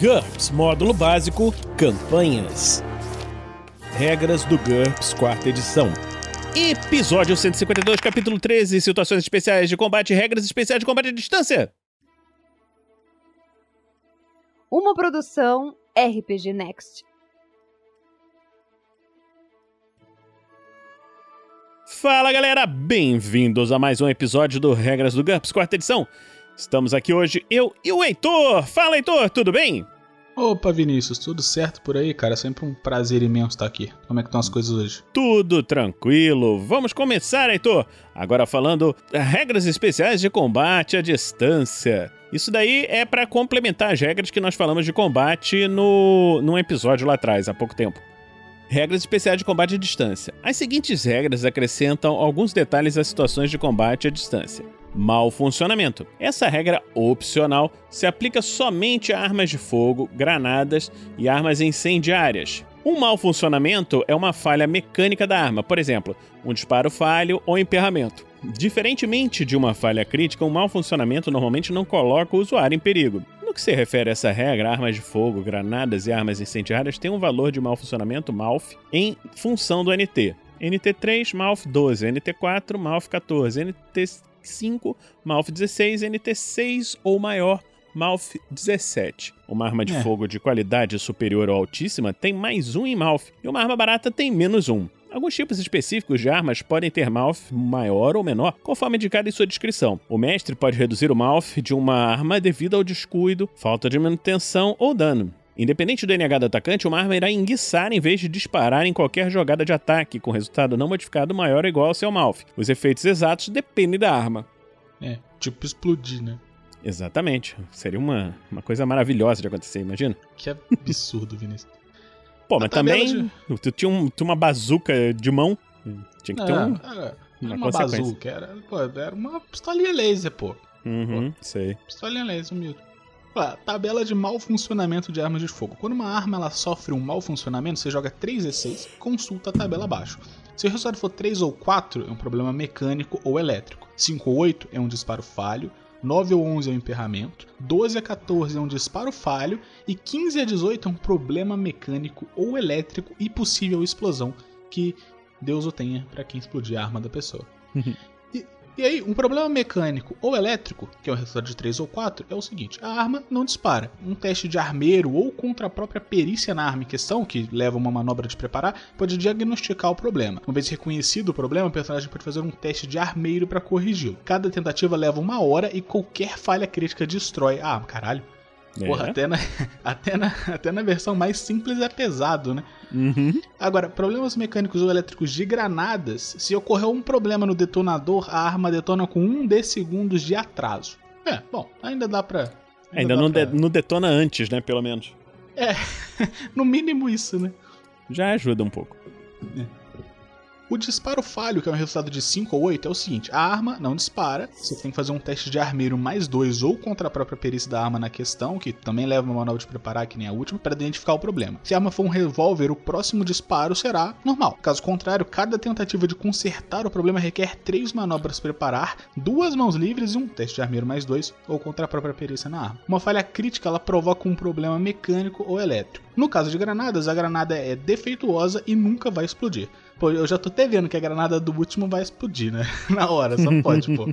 GURPS Módulo Básico Campanhas. Regras do GURPS, quarta edição. Episódio 152, capítulo 13 Situações especiais de combate regras especiais de combate à distância. Uma produção RPG Next. Fala galera, bem-vindos a mais um episódio do Regras do GURPS, quarta edição. Estamos aqui hoje, eu e o Heitor. Fala, Heitor, tudo bem? Opa, Vinícius, tudo certo por aí, cara? Sempre um prazer imenso estar aqui. Como é que estão as coisas hoje? Tudo tranquilo. Vamos começar, Heitor. Agora falando regras especiais de combate à distância. Isso daí é para complementar as regras que nós falamos de combate no num episódio lá atrás, há pouco tempo. Regras especiais de combate à distância. As seguintes regras acrescentam alguns detalhes às situações de combate à distância. Mal funcionamento. Essa regra opcional se aplica somente a armas de fogo, granadas e armas incendiárias. Um mau funcionamento é uma falha mecânica da arma, por exemplo, um disparo falho ou emperramento. Diferentemente de uma falha crítica, um mau funcionamento normalmente não coloca o usuário em perigo. No que se refere a essa regra, armas de fogo, granadas e armas incendiárias têm um valor de mau funcionamento MALF em função do NT. NT3, MALF 12, NT4, MALF 14, NT5, MALF 16, NT6 ou maior, MALF 17. Uma arma de É. fogo de qualidade superior ou altíssima tem mais um em MALF, e uma arma barata tem menos um. Alguns tipos específicos de armas podem ter MALF maior ou menor, conforme indicado em sua descrição. O mestre pode reduzir o MALF de uma arma devido ao descuido, falta de manutenção ou dano. Independente do NH do atacante, uma arma irá enguiçar em vez de disparar em qualquer jogada de ataque, com resultado não modificado maior ou igual ao seu MALF. Os efeitos exatos dependem da arma. É, tipo explodir, né? Exatamente. Seria uma, uma coisa maravilhosa de acontecer, imagina. Que absurdo, Vinícius. Pô, mas também tu tinha, um- tu uma bazuca de mão. Tinha que ter um. Ah, era, uma era uma consequência. bazuca, era, pô, era uma pistolinha laser, pô. Uhum, sei. Pistolinha laser, humilde. Ó, tabela de mau funcionamento de armas de fogo. Quando uma arma ela sofre um mau funcionamento, você joga 3d6 consulta a tabela abaixo. Se o resultado for 3 ou 4, é um problema mecânico ou elétrico. 5 ou 8 é um disparo falho. 9 ou 11 é um emperramento. 12 a 14 é um disparo falho. E 15 a 18 é um problema mecânico ou elétrico e possível explosão que Deus o tenha para quem explodir a arma da pessoa. E, aí, um problema mecânico ou elétrico, que é o resultado de 3 ou 4, é o seguinte: a arma não dispara. Um teste de armeiro ou contra a própria perícia na arma em questão, que leva uma manobra de preparar, pode diagnosticar o problema. Uma vez reconhecido o problema, o personagem pode fazer um teste de armeiro para corrigi-lo. Cada tentativa leva uma hora e qualquer falha crítica destrói a arma. Caralho. Porra, É. até, na, até, na, até na versão mais simples é pesado, né? Uhum. Agora, problemas mecânicos ou elétricos de granadas, se ocorrer um problema no detonador, a arma detona com 1 d segundos de atraso. É, bom, ainda dá pra. Ainda dá não, pra- de- não detona antes, né? Pelo menos. No mínimo isso, né? Já ajuda um pouco. O disparo falho, que é um resultado de 5 ou 8, é o seguinte: a arma não dispara, você tem que fazer um teste de armeiro mais 2 ou contra a própria perícia da arma na questão, que também leva uma manobra de preparar, que nem a última, para identificar o problema. Se a arma for um revólver, o próximo disparo será normal. Caso contrário, cada tentativa de consertar o problema requer 3 manobras preparar, duas mãos livres e um teste de armeiro mais 2 ou contra a própria perícia na arma. Uma falha crítica ela provoca um problema mecânico ou elétrico. No caso de granadas, a granada é defeituosa e nunca vai explodir. Pô, eu já tô até vendo que a granada do último vai explodir, né? Na hora, só pode, pô.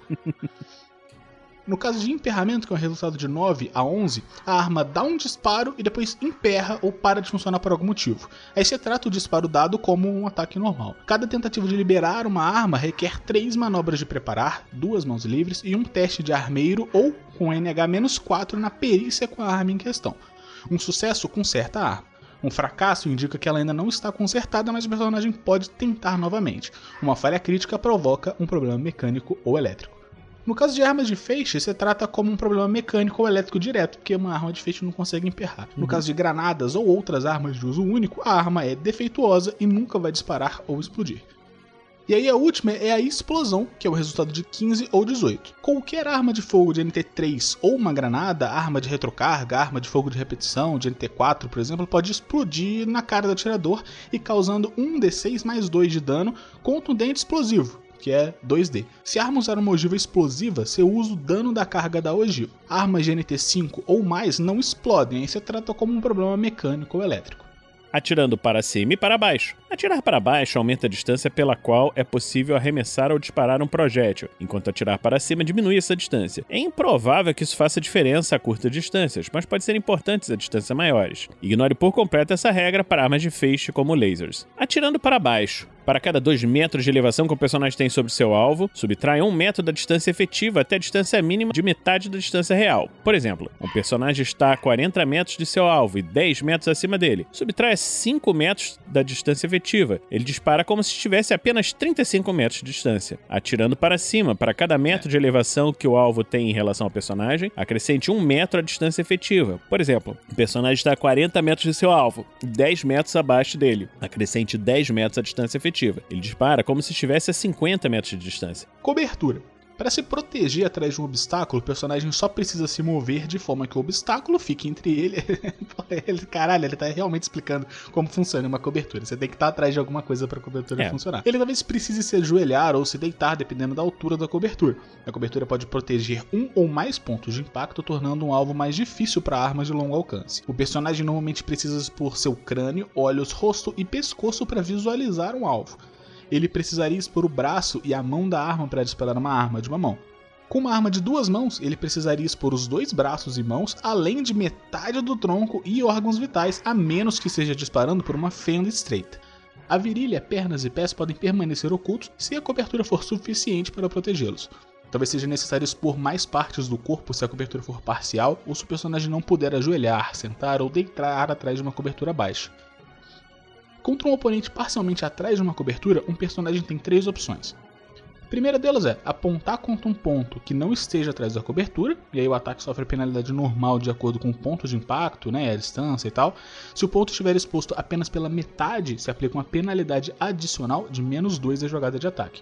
No caso de emperramento, que é um resultado de 9 a 11, a arma dá um disparo e depois emperra ou para de funcionar por algum motivo. Aí você trata o disparo dado como um ataque normal. Cada tentativa de liberar uma arma requer 3 manobras de preparar, duas mãos livres e um teste de armeiro ou com NH-4 na perícia com a arma em questão. Um sucesso conserta a arma. Um fracasso indica que ela ainda não está consertada, mas o personagem pode tentar novamente. Uma falha crítica provoca um problema mecânico ou elétrico. No caso de armas de feixe, você trata como um problema mecânico ou elétrico direto, porque uma arma de feixe não consegue emperrar. No caso de granadas ou outras armas de uso único, a arma é defeituosa e nunca vai disparar ou explodir. E aí a última é a explosão, que é o resultado de 15 ou 18. Qualquer arma de fogo de NT3 ou uma granada, arma de retrocarga, arma de fogo de repetição, de NT4, por exemplo, pode explodir na cara do atirador e causando 1d6 mais 2 de dano contundente explosivo, que é 2D. Se a arma usar uma ogiva explosiva, você usa o dano da carga da ogiva. Armas GNT5 ou mais não explodem, aí você trata como um problema mecânico ou elétrico atirando para cima e para baixo. Atirar para baixo aumenta a distância pela qual é possível arremessar ou disparar um projétil, enquanto atirar para cima diminui essa distância. É improvável que isso faça diferença a curtas distâncias, mas pode ser importante a distâncias maiores. Ignore por completo essa regra para armas de feixe como lasers. Atirando para baixo, para cada 2 metros de elevação que o personagem tem sobre seu alvo, subtrai 1 um metro da distância efetiva até a distância mínima de metade da distância real. Por exemplo, um personagem está a 40 metros de seu alvo e 10 metros acima dele. Subtrai 5 metros da distância efetiva. Ele dispara como se estivesse a apenas 35 metros de distância. Atirando para cima, para cada metro de elevação que o alvo tem em relação ao personagem, acrescente 1 metro a distância efetiva. Por exemplo, o personagem está a 40 metros de seu alvo, 10 metros abaixo dele. Acrescente 10 metros a distância efetiva ele dispara como se estivesse a 50 metros de distância. Cobertura. Para se proteger atrás de um obstáculo, o personagem só precisa se mover de forma que o obstáculo fique entre ele. ele caralho, ele tá realmente explicando como funciona uma cobertura. Você tem que estar atrás de alguma coisa para a cobertura é. funcionar. Ele talvez precise se ajoelhar ou se deitar, dependendo da altura da cobertura. A cobertura pode proteger um ou mais pontos de impacto, tornando um alvo mais difícil para armas de longo alcance. O personagem normalmente precisa expor seu crânio, olhos, rosto e pescoço para visualizar um alvo ele precisaria expor o braço e a mão da arma para disparar uma arma de uma mão. Com uma arma de duas mãos, ele precisaria expor os dois braços e mãos, além de metade do tronco e órgãos vitais, a menos que esteja disparando por uma fenda estreita. A virilha, pernas e pés podem permanecer ocultos se a cobertura for suficiente para protegê-los. Talvez seja necessário expor mais partes do corpo se a cobertura for parcial ou se o personagem não puder ajoelhar, sentar ou deitar atrás de uma cobertura baixa. Contra um oponente parcialmente atrás de uma cobertura, um personagem tem três opções. A primeira delas é apontar contra um ponto que não esteja atrás da cobertura, e aí o ataque sofre a penalidade normal de acordo com o ponto de impacto, né, a distância e tal. Se o ponto estiver exposto apenas pela metade, se aplica uma penalidade adicional de menos 2 da jogada de ataque.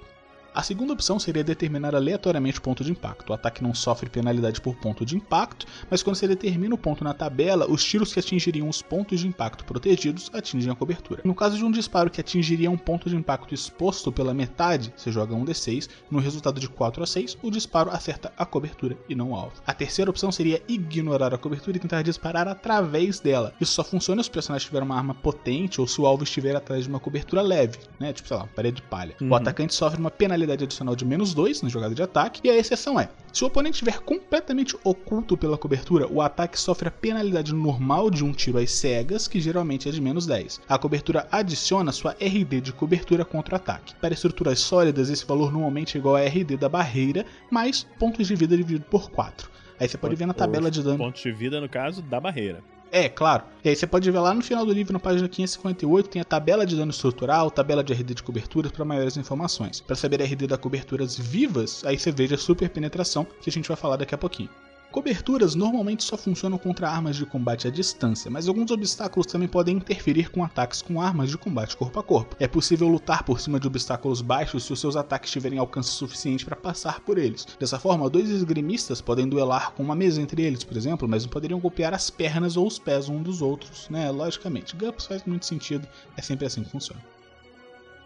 A segunda opção seria determinar aleatoriamente o ponto de impacto. O ataque não sofre penalidade por ponto de impacto, mas quando você determina o ponto na tabela, os tiros que atingiriam os pontos de impacto protegidos atingem a cobertura. No caso de um disparo que atingiria um ponto de impacto exposto pela metade, você joga um D6, no resultado de 4 a 6, o disparo acerta a cobertura e não o alvo. A terceira opção seria ignorar a cobertura e tentar disparar através dela. Isso só funciona se o personagem tiver uma arma potente ou se o alvo estiver atrás de uma cobertura leve, né? Tipo, sei lá, parede de palha. Uhum. O atacante sofre uma penalidade penalidade adicional de menos 2 na jogada de ataque, e a exceção é: se o oponente estiver completamente oculto pela cobertura, o ataque sofre a penalidade normal de um tiro às cegas, que geralmente é de menos 10. A cobertura adiciona sua RD de cobertura contra o ataque. Para estruturas sólidas, esse valor normalmente é igual a RD da barreira, mais pontos de vida dividido por 4. Aí você pode ver na tabela de dano. Pontos de vida, no caso, da barreira. É, claro. E aí você pode ver lá no final do livro, na página 558, tem a tabela de dano estrutural, tabela de RD de coberturas para maiores informações. Para saber a RD da coberturas vivas, aí você veja a super penetração, que a gente vai falar daqui a pouquinho. Coberturas normalmente só funcionam contra armas de combate à distância, mas alguns obstáculos também podem interferir com ataques com armas de combate corpo a corpo. É possível lutar por cima de obstáculos baixos se os seus ataques tiverem alcance suficiente para passar por eles. Dessa forma, dois esgrimistas podem duelar com uma mesa entre eles, por exemplo, mas não poderiam golpear as pernas ou os pés um dos outros, né? Logicamente, GURPS faz muito sentido, é sempre assim que funciona.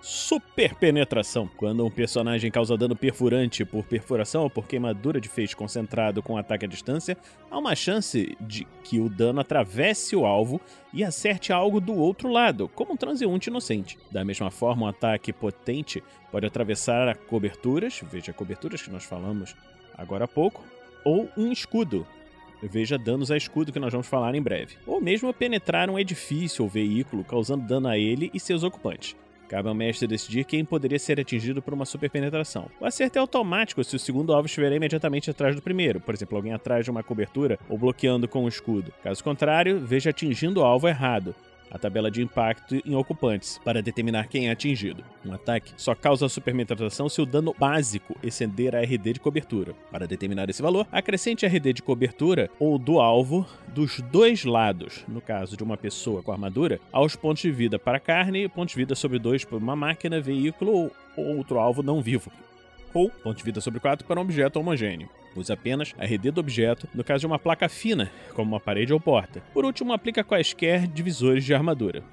Super penetração. Quando um personagem causa dano perfurante por perfuração ou por queimadura de feixe concentrado com ataque à distância, há uma chance de que o dano atravesse o alvo e acerte algo do outro lado, como um transeunte inocente. Da mesma forma, um ataque potente pode atravessar coberturas, veja coberturas que nós falamos agora há pouco, ou um escudo, Veja danos a escudo que nós vamos falar em breve. Ou mesmo penetrar um edifício ou veículo, causando dano a ele e seus ocupantes. Cabe ao mestre decidir quem poderia ser atingido por uma superpenetração. O acerto é automático se o segundo alvo estiver imediatamente atrás do primeiro, por exemplo, alguém atrás de uma cobertura ou bloqueando com um escudo. Caso contrário, veja atingindo o alvo errado a tabela de impacto em ocupantes, para determinar quem é atingido. Um ataque só causa superpenetração se o dano básico exceder a RD de cobertura. Para determinar esse valor, acrescente a RD de cobertura ou do alvo dos dois lados, no caso de uma pessoa com armadura, aos pontos de vida para carne, pontos de vida sobre dois para uma máquina, veículo ou outro alvo não vivo ou ponto de vida sobre 4 para um objeto homogêneo. Use apenas a RD do objeto no caso de uma placa fina, como uma parede ou porta. Por último, aplica quaisquer divisores de armadura.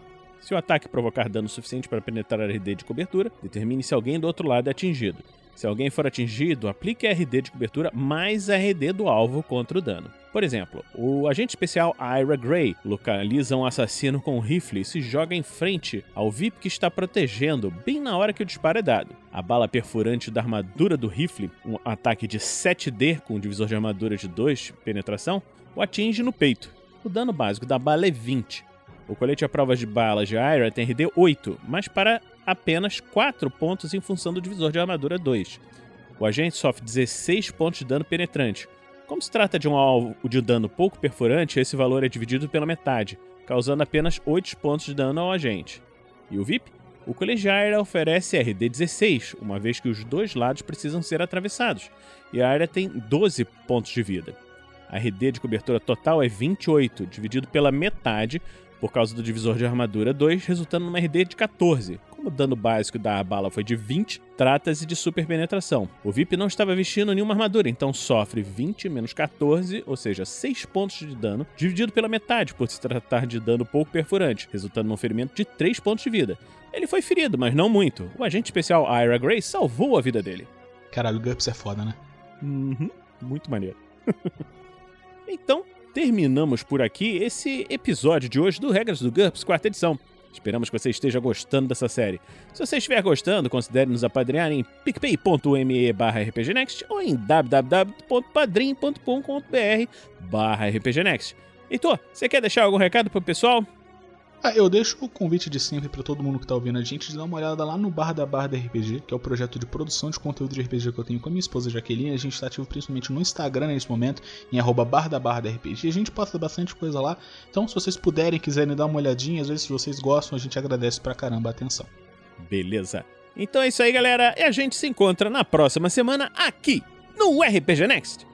Se o ataque provocar dano suficiente para penetrar a RD de cobertura, determine se alguém do outro lado é atingido. Se alguém for atingido, aplique a RD de cobertura mais a RD do alvo contra o dano. Por exemplo, o agente especial Ira Gray localiza um assassino com um rifle e se joga em frente ao VIP que está protegendo, bem na hora que o disparo é dado. A bala perfurante da armadura do rifle, um ataque de 7D com um divisor de armadura de 2 penetração, o atinge no peito. O dano básico da bala é 20. O colete à prova de balas de Ira tem RD 8, mas para apenas 4 pontos em função do divisor de armadura 2. O agente sofre 16 pontos de dano penetrante. Como se trata de um alvo de dano pouco perfurante, esse valor é dividido pela metade, causando apenas 8 pontos de dano ao agente. E o VIP? O colegiaira oferece RD 16, uma vez que os dois lados precisam ser atravessados, e a área tem 12 pontos de vida. A RD de cobertura total é 28, dividido pela metade, por causa do divisor de armadura 2, resultando numa RD de 14. Como o dano básico da bala foi de 20, trata-se de super penetração. O VIP não estava vestindo nenhuma armadura, então sofre 20 menos 14, ou seja, 6 pontos de dano, dividido pela metade por se tratar de dano pouco perfurante, resultando num ferimento de 3 pontos de vida. Ele foi ferido, mas não muito. O agente especial Ira Gray salvou a vida dele. Caralho, o GURPS é foda, né? Uhum, muito maneiro. então, terminamos por aqui esse episódio de hoje do Regras do GURPS, quarta edição. Esperamos que você esteja gostando dessa série. Se você estiver gostando, considere nos apadrinhar em picpay.me barra rpgnext ou em www.padrim.com.br barra rpgnext. Heitor, você quer deixar algum recado pro pessoal? Ah, eu deixo o convite de sempre para todo mundo que tá ouvindo a gente de dar uma olhada lá no Bar da Bar da RPG, que é o projeto de produção de conteúdo de RPG que eu tenho com a minha esposa Jaqueline. A gente está ativo principalmente no Instagram nesse momento, em arroba Bar da Bar da RPG. A gente posta bastante coisa lá. Então, se vocês puderem, quiserem dar uma olhadinha, às vezes se vocês gostam, a gente agradece pra caramba a atenção. Beleza. Então é isso aí, galera. E a gente se encontra na próxima semana aqui no RPG Next.